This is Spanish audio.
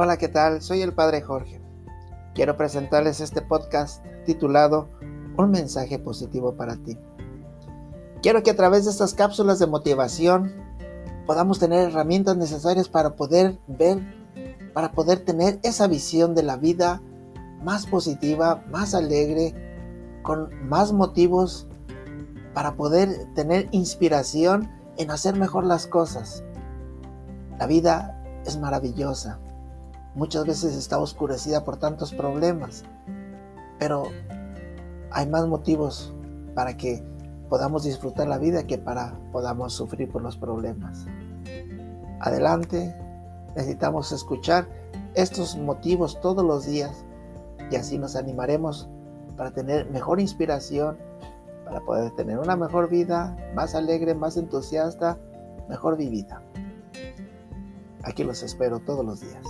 Hola, ¿qué tal? Soy el Padre Jorge. Quiero presentarles este podcast titulado Un mensaje positivo para ti. Quiero que a través de estas cápsulas de motivación podamos tener herramientas necesarias para poder ver, para poder tener esa visión de la vida más positiva, más alegre, con más motivos para poder tener inspiración en hacer mejor las cosas. La vida es maravillosa muchas veces está oscurecida por tantos problemas, pero hay más motivos para que podamos disfrutar la vida que para podamos sufrir por los problemas. Adelante, necesitamos escuchar estos motivos todos los días y así nos animaremos para tener mejor inspiración, para poder tener una mejor vida, más alegre, más entusiasta, mejor vivida. Aquí los espero todos los días.